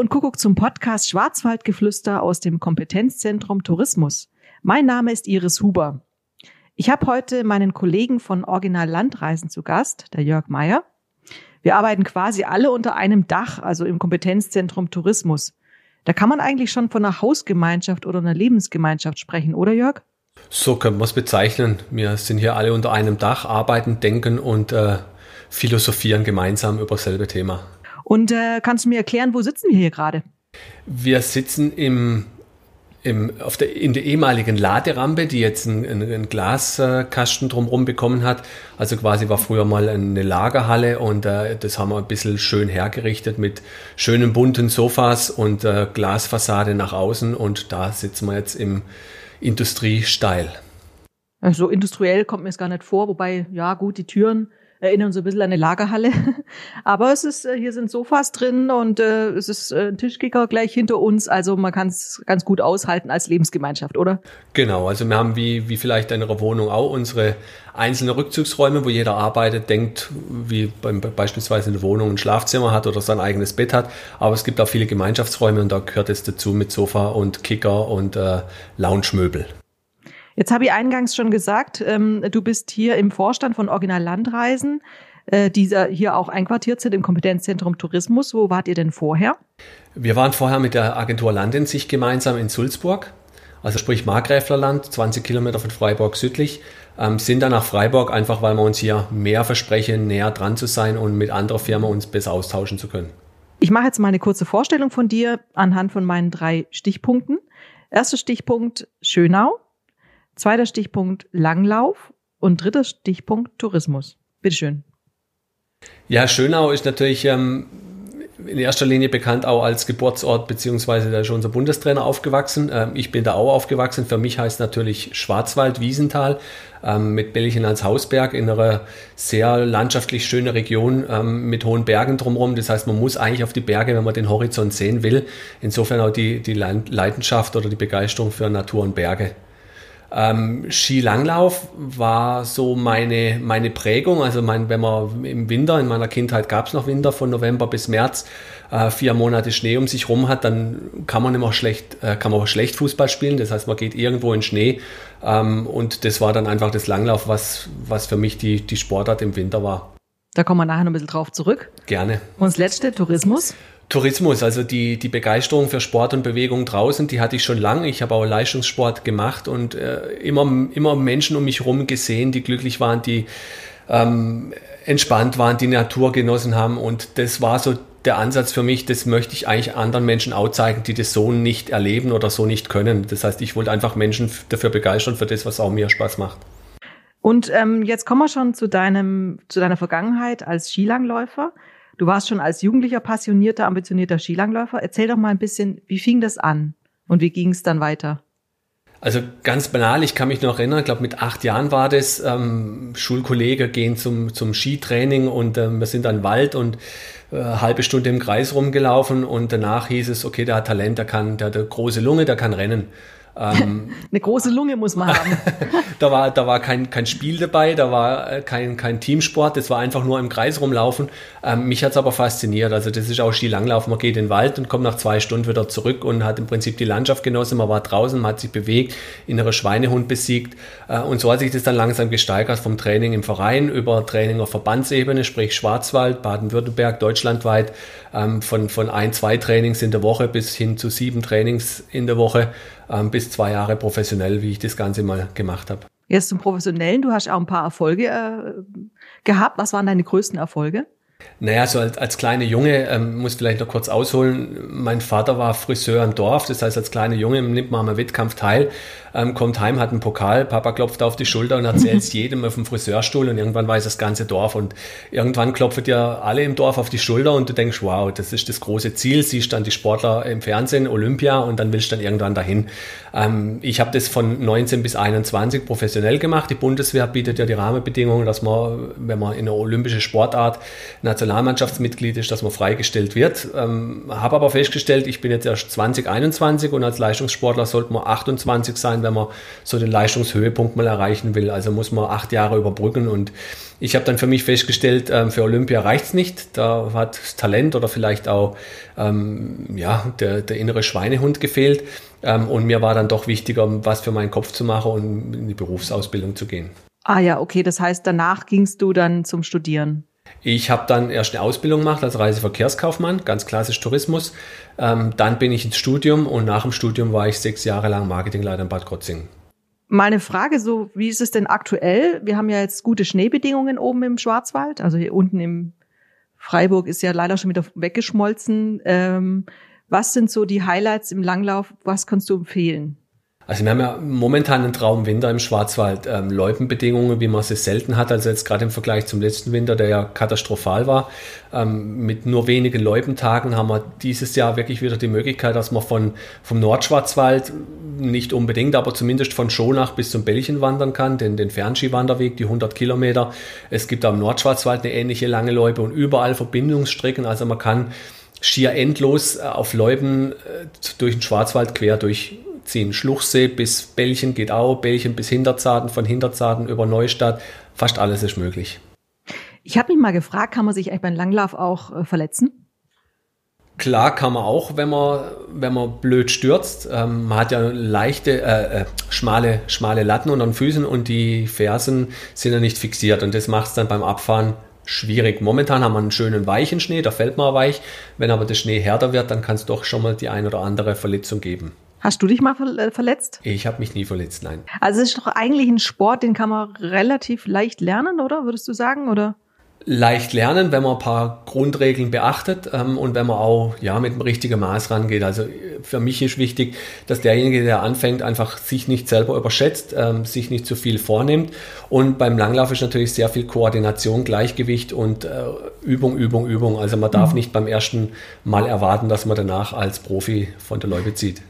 Und Kuckuck zum Podcast Schwarzwaldgeflüster aus dem Kompetenzzentrum Tourismus. Mein Name ist Iris Huber. Ich habe heute meinen Kollegen von Original Landreisen zu Gast, der Jörg Meyer. Wir arbeiten quasi alle unter einem Dach, also im Kompetenzzentrum Tourismus. Da kann man eigentlich schon von einer Hausgemeinschaft oder einer Lebensgemeinschaft sprechen, oder Jörg? So können wir es bezeichnen. Wir sind hier alle unter einem Dach, arbeiten, denken und äh, philosophieren gemeinsam über dasselbe Thema. Und äh, kannst du mir erklären, wo sitzen wir hier gerade? Wir sitzen im, im, auf der, in der ehemaligen Laderampe, die jetzt einen, einen Glaskasten drumherum bekommen hat. Also quasi war früher mal eine Lagerhalle und äh, das haben wir ein bisschen schön hergerichtet mit schönen bunten Sofas und äh, Glasfassade nach außen und da sitzen wir jetzt im Industriesteil. So also industriell kommt mir es gar nicht vor, wobei, ja gut, die Türen erinnern so ein bisschen an eine Lagerhalle. Aber es ist, äh, hier sind Sofas drin und äh, es ist äh, ein Tischkicker gleich hinter uns. Also man kann es ganz gut aushalten als Lebensgemeinschaft, oder? Genau, also wir haben wie, wie vielleicht in einer Wohnung auch unsere einzelnen Rückzugsräume, wo jeder arbeitet, denkt, wie beim, beispielsweise eine Wohnung ein Schlafzimmer hat oder sein eigenes Bett hat. Aber es gibt auch viele Gemeinschaftsräume und da gehört es dazu mit Sofa und Kicker und äh, Lounge-Möbel. Jetzt habe ich eingangs schon gesagt, ähm, du bist hier im Vorstand von Original Landreisen, äh, die hier auch einquartiert sind im Kompetenzzentrum Tourismus. Wo wart ihr denn vorher? Wir waren vorher mit der Agentur Land in sich gemeinsam in Sulzburg, also sprich Markgräflerland, 20 Kilometer von Freiburg südlich, ähm, sind dann nach Freiburg, einfach weil wir uns hier mehr versprechen, näher dran zu sein und mit anderer Firma uns besser austauschen zu können. Ich mache jetzt mal eine kurze Vorstellung von dir anhand von meinen drei Stichpunkten. Erster Stichpunkt Schönau. Zweiter Stichpunkt Langlauf und dritter Stichpunkt Tourismus. Bitteschön. Ja, Schönau ist natürlich ähm, in erster Linie bekannt auch als Geburtsort, beziehungsweise da ist unser Bundestrainer aufgewachsen. Ähm, ich bin da auch aufgewachsen. Für mich heißt natürlich Schwarzwald, Wiesental ähm, mit Bellchen als Hausberg in einer sehr landschaftlich schönen Region ähm, mit hohen Bergen drumherum. Das heißt, man muss eigentlich auf die Berge, wenn man den Horizont sehen will. Insofern auch die, die Leidenschaft oder die Begeisterung für Natur und Berge. Ähm, Skilanglauf war so meine, meine Prägung. Also mein, wenn man im Winter, in meiner Kindheit gab es noch Winter von November bis März, äh, vier Monate Schnee um sich rum hat, dann kann man immer schlecht, äh, kann man schlecht Fußball spielen. Das heißt, man geht irgendwo in Schnee. Ähm, und das war dann einfach das Langlauf, was, was für mich die, die Sportart im Winter war. Da kommen wir nachher noch ein bisschen drauf zurück. Gerne. Und das letzte, Tourismus. Tourismus, also die, die Begeisterung für Sport und Bewegung draußen, die hatte ich schon lange. Ich habe auch Leistungssport gemacht und äh, immer, immer Menschen um mich herum gesehen, die glücklich waren, die ähm, entspannt waren, die Natur genossen haben. Und das war so der Ansatz für mich, das möchte ich eigentlich anderen Menschen auch zeigen, die das so nicht erleben oder so nicht können. Das heißt, ich wollte einfach Menschen dafür begeistern, für das, was auch mir Spaß macht. Und ähm, jetzt kommen wir schon zu deinem, zu deiner Vergangenheit als Skilangläufer. Du warst schon als Jugendlicher passionierter, ambitionierter Skilangläufer. Erzähl doch mal ein bisschen, wie fing das an und wie ging es dann weiter? Also ganz banal, ich kann mich noch erinnern, ich glaube mit acht Jahren war das, ähm, Schulkollege gehen zum, zum Skitraining und ähm, wir sind dann Wald und äh, halbe Stunde im Kreis rumgelaufen und danach hieß es, okay, der hat Talent, der kann, der hat eine große Lunge, der kann rennen. Ähm, Eine große Lunge muss man haben. da war, da war kein, kein Spiel dabei, da war äh, kein, kein Teamsport, das war einfach nur im Kreis rumlaufen. Ähm, mich hat's aber fasziniert. Also das ist auch Skilanglauf. Man geht in den Wald und kommt nach zwei Stunden wieder zurück und hat im Prinzip die Landschaft genossen. Man war draußen, man hat sich bewegt, innere Schweinehund besiegt. Äh, und so hat sich das dann langsam gesteigert vom Training im Verein über Training auf Verbandsebene, sprich Schwarzwald, Baden-Württemberg, deutschlandweit, ähm, von, von ein, zwei Trainings in der Woche bis hin zu sieben Trainings in der Woche ähm, bis zwei Jahre professionell, wie ich das Ganze mal gemacht habe. Jetzt zum Professionellen, du hast auch ein paar Erfolge äh, gehabt. Was waren deine größten Erfolge? Naja, so als, als kleiner Junge, ähm, muss vielleicht noch kurz ausholen, mein Vater war Friseur im Dorf, das heißt, als kleiner Junge nimmt man am Wettkampf teil, ähm, kommt heim, hat einen Pokal, Papa klopft auf die Schulter und erzählt es jedem auf dem Friseurstuhl und irgendwann weiß das ganze Dorf und irgendwann klopfen dir alle im Dorf auf die Schulter und du denkst, wow, das ist das große Ziel, siehst dann die Sportler im Fernsehen, Olympia und dann willst du dann irgendwann dahin. Ähm, ich habe das von 19 bis 21 professionell gemacht, die Bundeswehr bietet ja die Rahmenbedingungen, dass man, wenn man in eine olympische Sportart Nationalmannschaftsmitglied ist, dass man freigestellt wird. Ähm, Habe aber festgestellt, ich bin jetzt erst 2021 und als Leistungssportler sollte man 28 sein, wenn man so den Leistungshöhepunkt mal erreichen will. Also muss man acht Jahre überbrücken und ich habe dann für mich festgestellt, ähm, für Olympia reicht's nicht. Da hat Talent oder vielleicht auch ähm, ja, der, der innere Schweinehund gefehlt. Ähm, und mir war dann doch wichtiger, was für meinen Kopf zu machen und in die Berufsausbildung zu gehen. Ah ja, okay. Das heißt, danach gingst du dann zum Studieren. Ich habe dann erst eine Ausbildung gemacht als Reiseverkehrskaufmann, ganz klassisch Tourismus. Ähm, dann bin ich ins Studium und nach dem Studium war ich sechs Jahre lang Marketingleiter in Bad Krotzingen. Meine Frage so, wie ist es denn aktuell? Wir haben ja jetzt gute Schneebedingungen oben im Schwarzwald, also hier unten im Freiburg ist ja leider schon wieder weggeschmolzen. Ähm, was sind so die Highlights im Langlauf? Was kannst du empfehlen? Also wir haben ja momentan einen Traumwinter im Schwarzwald. Ähm, Loipenbedingungen, wie man sie selten hat. Also jetzt gerade im Vergleich zum letzten Winter, der ja katastrophal war. Ähm, mit nur wenigen Loipentagen haben wir dieses Jahr wirklich wieder die Möglichkeit, dass man von, vom Nordschwarzwald nicht unbedingt, aber zumindest von Schonach bis zum Bällchen wandern kann, den, den Fernskiwanderweg, die 100 Kilometer. Es gibt am Nordschwarzwald eine ähnliche lange Loipe und überall Verbindungsstrecken. Also man kann schier endlos äh, auf Loipen äh, durch den Schwarzwald quer durchziehen. Schluchsee bis Bällchen geht auch, Bällchen bis Hinterzarten, von Hinterzarten über Neustadt, fast alles ist möglich. Ich habe mich mal gefragt, kann man sich eigentlich beim Langlauf auch äh, verletzen? Klar kann man auch, wenn man, wenn man blöd stürzt. Ähm, man hat ja leichte, äh, äh, schmale, schmale Latten unter den Füßen und die Fersen sind ja nicht fixiert. Und das macht es dann beim Abfahren schwierig. Momentan haben wir einen schönen weichen Schnee, da fällt man weich. Wenn aber der Schnee härter wird, dann kann es doch schon mal die ein oder andere Verletzung geben. Hast du dich mal äh, verletzt? Ich habe mich nie verletzt, nein. Also es ist doch eigentlich ein Sport, den kann man relativ leicht lernen, oder? Würdest du sagen, oder? Leicht lernen, wenn man ein paar Grundregeln beachtet ähm, und wenn man auch ja mit dem richtigen Maß rangeht. Also für mich ist wichtig, dass derjenige, der anfängt, einfach sich nicht selber überschätzt, ähm, sich nicht zu viel vornimmt. Und beim Langlauf ist natürlich sehr viel Koordination, Gleichgewicht und äh, Übung, Übung, Übung. Also man darf mhm. nicht beim ersten Mal erwarten, dass man danach als Profi von der Loipe zieht.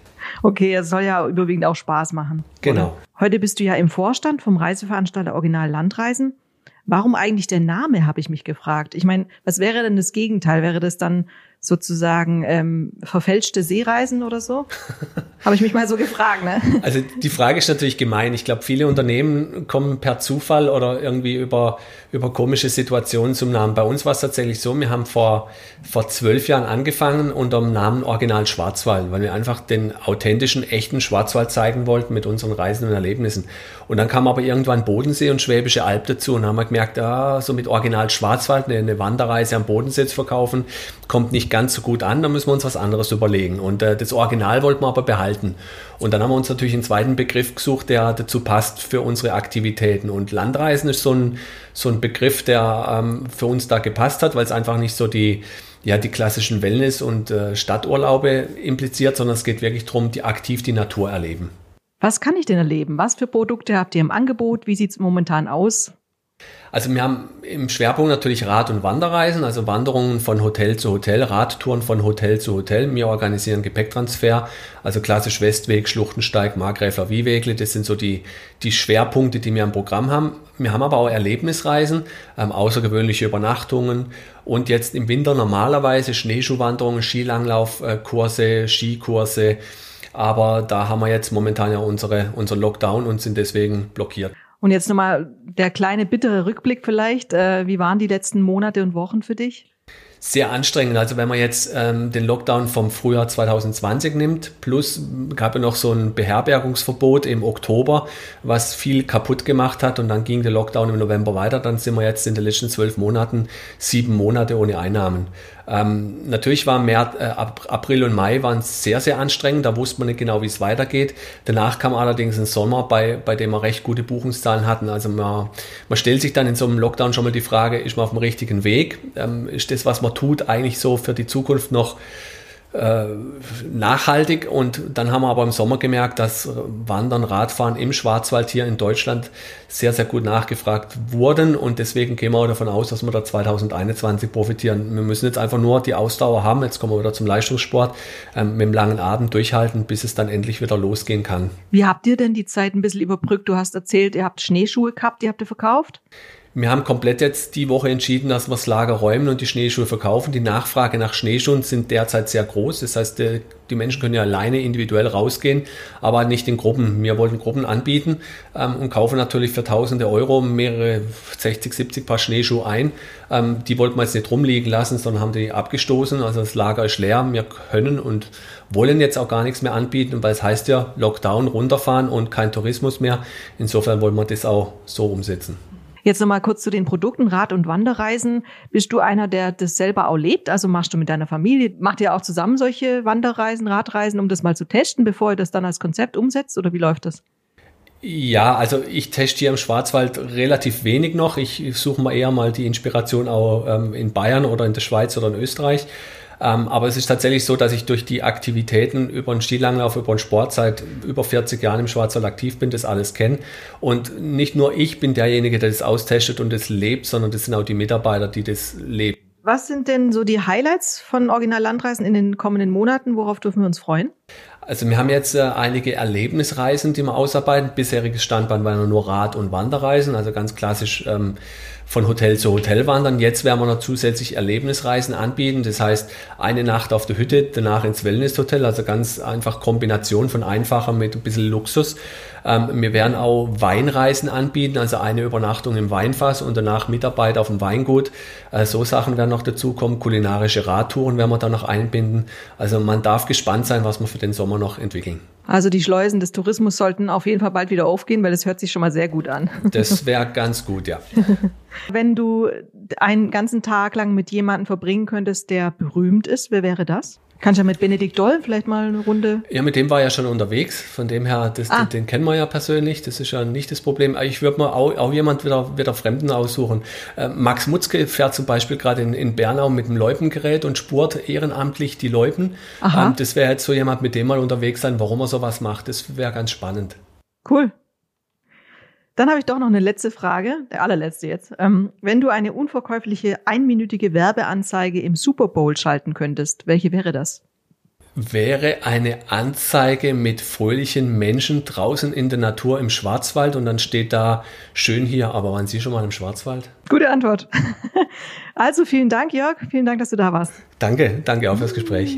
Okay, es soll ja überwiegend auch Spaß machen. Genau. Oder? Heute bist du ja im Vorstand vom Reiseveranstalter Original Landreisen. Warum eigentlich der Name, habe ich mich gefragt. Ich meine, was wäre denn das Gegenteil? Wäre das dann sozusagen ähm, verfälschte Seereisen oder so? Habe ich mich mal so gefragt. Ne? Also die Frage ist natürlich gemein. Ich glaube, viele Unternehmen kommen per Zufall oder irgendwie über, über komische Situationen zum Namen. Bei uns war es tatsächlich so, wir haben vor, vor zwölf Jahren angefangen unter dem Namen Original Schwarzwald, weil wir einfach den authentischen, echten Schwarzwald zeigen wollten mit unseren Reisen und Erlebnissen. Und dann kam aber irgendwann Bodensee und Schwäbische Alb dazu und haben wir gemerkt, ah, so mit Original Schwarzwald eine, eine Wanderreise am Bodensee zu verkaufen, kommt nicht ganz so gut an, da müssen wir uns was anderes überlegen. Und äh, das Original wollten wir aber behalten. Und dann haben wir uns natürlich einen zweiten Begriff gesucht, der dazu passt für unsere Aktivitäten. Und Landreisen ist so ein, so ein Begriff, der ähm, für uns da gepasst hat, weil es einfach nicht so die, ja, die klassischen Wellness- und äh, Stadturlaube impliziert, sondern es geht wirklich darum, die aktiv die Natur erleben. Was kann ich denn erleben? Was für Produkte habt ihr im Angebot? Wie sieht es momentan aus? Also wir haben im Schwerpunkt natürlich Rad- und Wanderreisen, also Wanderungen von Hotel zu Hotel, Radtouren von Hotel zu Hotel. Wir organisieren Gepäcktransfer, also klassisch Westweg, Schluchtensteig, Markgräfler Wiewegle. Das sind so die, die Schwerpunkte, die wir im Programm haben. Wir haben aber auch Erlebnisreisen, ähm, außergewöhnliche Übernachtungen und jetzt im Winter normalerweise Schneeschuhwanderungen, Skilanglaufkurse, äh, Skikurse. Aber da haben wir jetzt momentan ja unsere, unseren Lockdown und sind deswegen blockiert. Und jetzt nochmal der kleine bittere Rückblick vielleicht. Äh, wie waren die letzten Monate und Wochen für dich? Sehr anstrengend. Also wenn man jetzt ähm, den Lockdown vom Frühjahr 2020 nimmt, plus gab es noch so ein Beherbergungsverbot im Oktober, was viel kaputt gemacht hat und dann ging der Lockdown im November weiter, dann sind wir jetzt in den letzten zwölf Monaten sieben Monate ohne Einnahmen. Ähm, natürlich war März, äh, April und Mai waren sehr, sehr anstrengend, da wusste man nicht genau, wie es weitergeht. Danach kam allerdings ein Sommer, bei, bei dem wir recht gute Buchungszahlen hatten. Also man, man stellt sich dann in so einem Lockdown schon mal die Frage, ist man auf dem richtigen Weg? Ähm, ist das, was man tut, eigentlich so für die Zukunft noch äh, nachhaltig und dann haben wir aber im Sommer gemerkt, dass Wandern, Radfahren im Schwarzwald hier in Deutschland sehr, sehr gut nachgefragt wurden und deswegen gehen wir auch davon aus, dass wir da 2021 profitieren. Wir müssen jetzt einfach nur die Ausdauer haben, jetzt kommen wir wieder zum Leistungssport, ähm, mit dem langen Abend durchhalten, bis es dann endlich wieder losgehen kann. Wie habt ihr denn die Zeit ein bisschen überbrückt? Du hast erzählt, ihr habt Schneeschuhe gehabt, die habt ihr verkauft? Wir haben komplett jetzt die Woche entschieden, dass wir das Lager räumen und die Schneeschuhe verkaufen. Die Nachfrage nach Schneeschuhen sind derzeit sehr groß. Das heißt, die Menschen können ja alleine individuell rausgehen, aber nicht in Gruppen. Wir wollten Gruppen anbieten ähm, und kaufen natürlich für tausende Euro mehrere 60, 70 Paar Schneeschuhe ein. Ähm, die wollten wir jetzt nicht rumliegen lassen, sondern haben die abgestoßen. Also das Lager ist leer. Wir können und wollen jetzt auch gar nichts mehr anbieten, weil es heißt ja Lockdown runterfahren und kein Tourismus mehr. Insofern wollen wir das auch so umsetzen. Jetzt nochmal kurz zu den Produkten Rad- und Wanderreisen. Bist du einer, der das selber auch lebt? Also machst du mit deiner Familie, macht ihr auch zusammen solche Wanderreisen, Radreisen, um das mal zu testen, bevor ihr das dann als Konzept umsetzt? Oder wie läuft das? Ja, also ich teste hier im Schwarzwald relativ wenig noch. Ich suche mal eher mal die Inspiration auch ähm, in Bayern oder in der Schweiz oder in Österreich. Ähm, aber es ist tatsächlich so, dass ich durch die Aktivitäten über den Skilanglauf, über den Sport seit über 40 Jahren im Schwarzwald aktiv bin, das alles kenne. Und nicht nur ich bin derjenige, der das austestet und das lebt, sondern das sind auch die Mitarbeiter, die das leben. Was sind denn so die Highlights von Original Landreisen in den kommenden Monaten? Worauf dürfen wir uns freuen? Also wir haben jetzt äh, einige Erlebnisreisen, die wir ausarbeiten. Bisheriges Standbein waren nur Rad- und Wanderreisen, also ganz klassisch ähm, von Hotel zu Hotel wandern. Jetzt werden wir noch zusätzlich Erlebnisreisen anbieten. Das heißt, eine Nacht auf der Hütte, danach ins Wellnesshotel. Also ganz einfach Kombination von einfacher mit ein bisschen Luxus. Ähm, wir werden auch Weinreisen anbieten, also eine Übernachtung im Weinfass und danach Mitarbeit auf dem Weingut. Äh, so Sachen werden noch dazukommen. Kulinarische Radtouren werden wir dann noch einbinden. Also man darf gespannt sein, was wir für den Sommer noch entwickeln. Also die Schleusen des Tourismus sollten auf jeden Fall bald wieder aufgehen, weil das hört sich schon mal sehr gut an. Das wäre ganz gut, ja. Wenn du einen ganzen Tag lang mit jemandem verbringen könntest, der berühmt ist, wer wäre das? Kannst du ja mit Benedikt Doll vielleicht mal eine Runde? Ja, mit dem war ja schon unterwegs. Von dem her, das, ah. den, den, kennen wir ja persönlich. Das ist ja nicht das Problem. Ich würde mal auch, auch jemand wieder, wieder Fremden aussuchen. Äh, Max Mutzke fährt zum Beispiel gerade in, in Bernau mit einem Loipengerät und spurt ehrenamtlich die Loipen. Ähm, das wäre jetzt so jemand, mit dem mal unterwegs sein, warum er sowas macht. Das wäre ganz spannend. Cool. Dann habe ich doch noch eine letzte Frage, der allerletzte jetzt. Ähm, wenn du eine unverkäufliche einminütige Werbeanzeige im Super Bowl schalten könntest, welche wäre das? Wäre eine Anzeige mit fröhlichen Menschen draußen in der Natur im Schwarzwald und dann steht da schön hier, aber waren Sie schon mal im Schwarzwald? Gute Antwort. Also vielen Dank, Jörg. Vielen Dank, dass du da warst. Danke, danke auch fürs Gespräch.